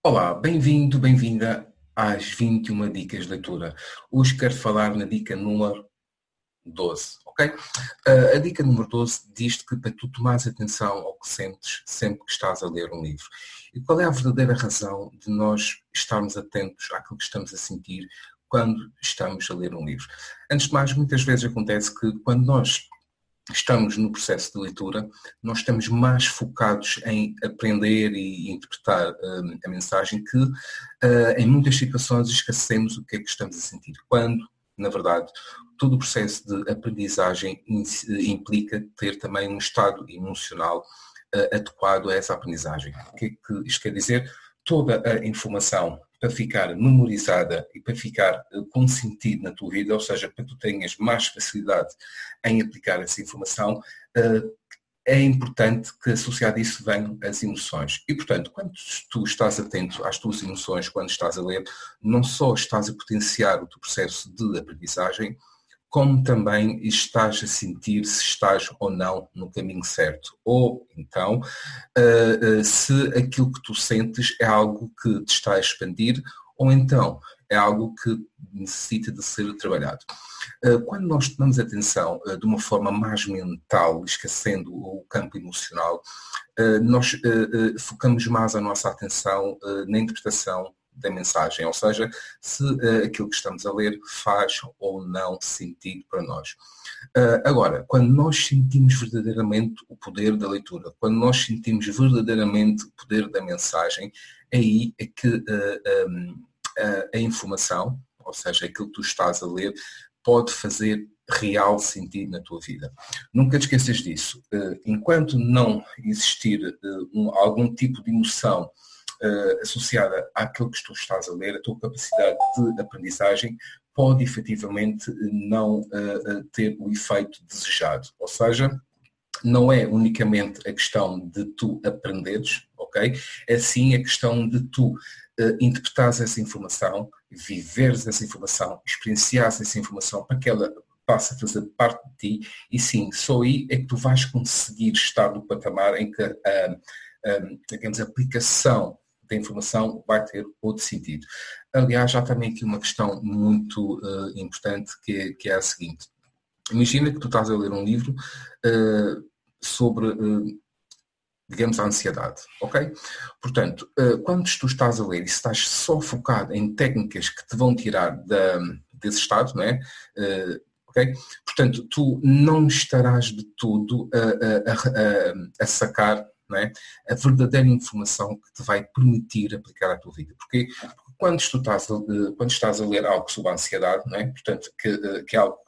Olá, bem-vindo, bem-vinda às 21 dicas de leitura. Hoje quero falar na dica número 12, ok? Uh, a dica número 12 diz-te que para tu tomares atenção ao que sentes sempre que estás a ler um livro. E qual é a verdadeira razão de nós estarmos atentos àquilo que estamos a sentir quando estamos a ler um livro? Antes de mais, muitas vezes acontece que quando nós estamos no processo de leitura, nós estamos mais focados em aprender e interpretar uh, a mensagem que uh, em muitas situações esquecemos o que é que estamos a sentir. Quando, na verdade, todo o processo de aprendizagem implica ter também um estado emocional uh, adequado a essa aprendizagem. O que é que isto quer dizer? Toda a informação para ficar memorizada e para ficar eh, com sentido na tua vida, ou seja, para que tu tenhas mais facilidade em aplicar essa informação, eh, é importante que associado a isso venham as emoções. E, portanto, quando tu estás atento às tuas emoções, quando estás a ler, não só estás a potenciar o teu processo de aprendizagem, como também estás a sentir se estás ou não no caminho certo. Ou então, uh, uh, se aquilo que tu sentes é algo que te está a expandir, ou então é algo que necessita de ser trabalhado. Uh, quando nós tomamos atenção de uma forma mais mental, esquecendo o campo emocional, nós focamos mais a nossa atenção na interpretação da mensagem, ou seja, se uh, aquilo que estamos a ler faz ou não sentido para nós. Uh, agora, quando nós sentimos verdadeiramente o poder da leitura, quando nós sentimos verdadeiramente o poder da mensagem, aí é que uh, eh, um, a informação, ou seja, aquilo que tu estás a ler, pode fazer real sentido na tua vida. Nunca te esqueças disso. Enquanto não existir algum tipo de emoção uh, associada àquilo que tu estás a ler, a tua capacidade de aprendizagem pode efetivamente não uh, ter o efeito desejado. Ou seja, não é unicamente a questão de tu aprenderes, ok? É sim a questão de tu uh, interpretares essa informação, viveres essa informação, experienciares essa informação para que ela passe a fazer parte de ti e sim, só aí é que tu vais conseguir estar no patamar em que a, digamos, a aplicação da informação vai ter outro sentido. Aliás, há também aqui uma questão muito uh, importante que é, que é, a seguinte. Imagina que tu estás a ler um livro uh, sobre, uh, digamos, a ansiedade, ok? Portanto, quando tu estás a ler e estás só focado em técnicas que te vão tirar da, desse estado, não é? ok? Portanto, tu não estarás de tudo a, a, a, a sacar é? a verdadeira informação que te vai permitir aplicar à tua vida. Porque, porque quando, tu estás a, eh, quando estás a ler algo sobre a ansiedade, não é? portanto, que, eh, que é algo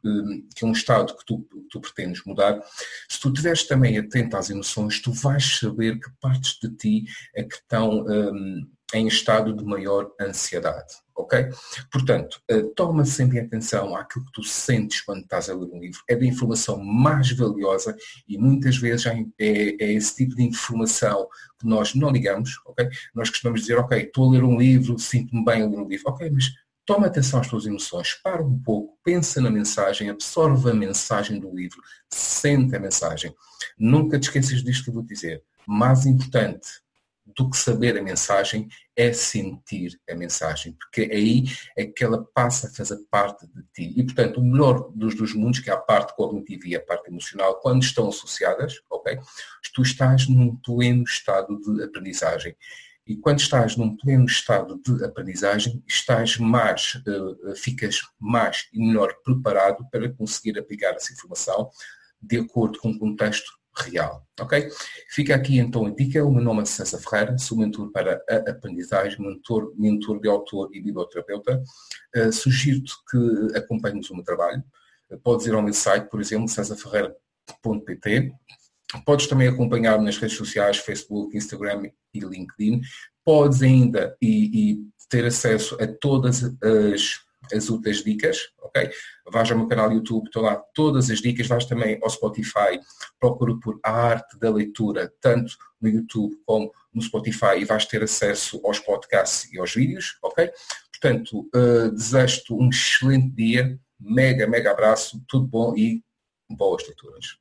que é um estado que tu, que tu pretendes mudar, se tu estiveres também atento às emoções, tu vais saber que partes de ti é que estão um, em estado de maior ansiedade, ok? Portanto, eh, toma sempre atenção àquilo que tu sentes quando estás a ler um livro. É da informação mais valiosa e muitas vezes é, é esse tipo de informação que nós não ligamos, ok? Nós costumamos dizer, ok, estou a ler um livro, sinto-me bem a ler um livro, ok, mas toma atenção às tuas emoções, para um pouco, pensa na mensagem, absorve a mensagem do livro, sente a mensagem. Nunca te esqueças disto que vou dizer. Mais importante do que saber a mensagem é sentir a mensagem, porque aí é que ela passa a fazer parte de ti. E, portanto, o melhor dos dois mundos, que é a parte cognitiva e a parte emocional, quando estão associadas, ok? Tu estás num pleno estado de aprendizagem. E quando estás num pleno estado de aprendizagem, estás mais, uh, ficas mais e melhor preparado para conseguir aplicar essa informação de acordo com o contexto real. Ok? Fica aqui então a dica. O meu nome é César Ferreira, sou mentor para a aprendizagem, mentor, mentor de autor e biblioterapeuta. Uh, Sugiro-te que acompanhes o meu trabalho. Uh, podes ir ao meu site, por exemplo, cesarferreira.pt. Podes também acompanhar-me nas redes sociais, Facebook, Instagram e LinkedIn. Podes ainda e, e ter acesso a todas as as outras dicas, ok? Vais ao meu canal YouTube, estou lá todas as dicas, vais também ao Spotify, procura por a arte da leitura, tanto no YouTube como no Spotify e vais ter acesso aos podcasts e aos vídeos, ok? Portanto, uh, desejo-te um excelente dia, mega, mega abraço, tudo bom e boas leituras.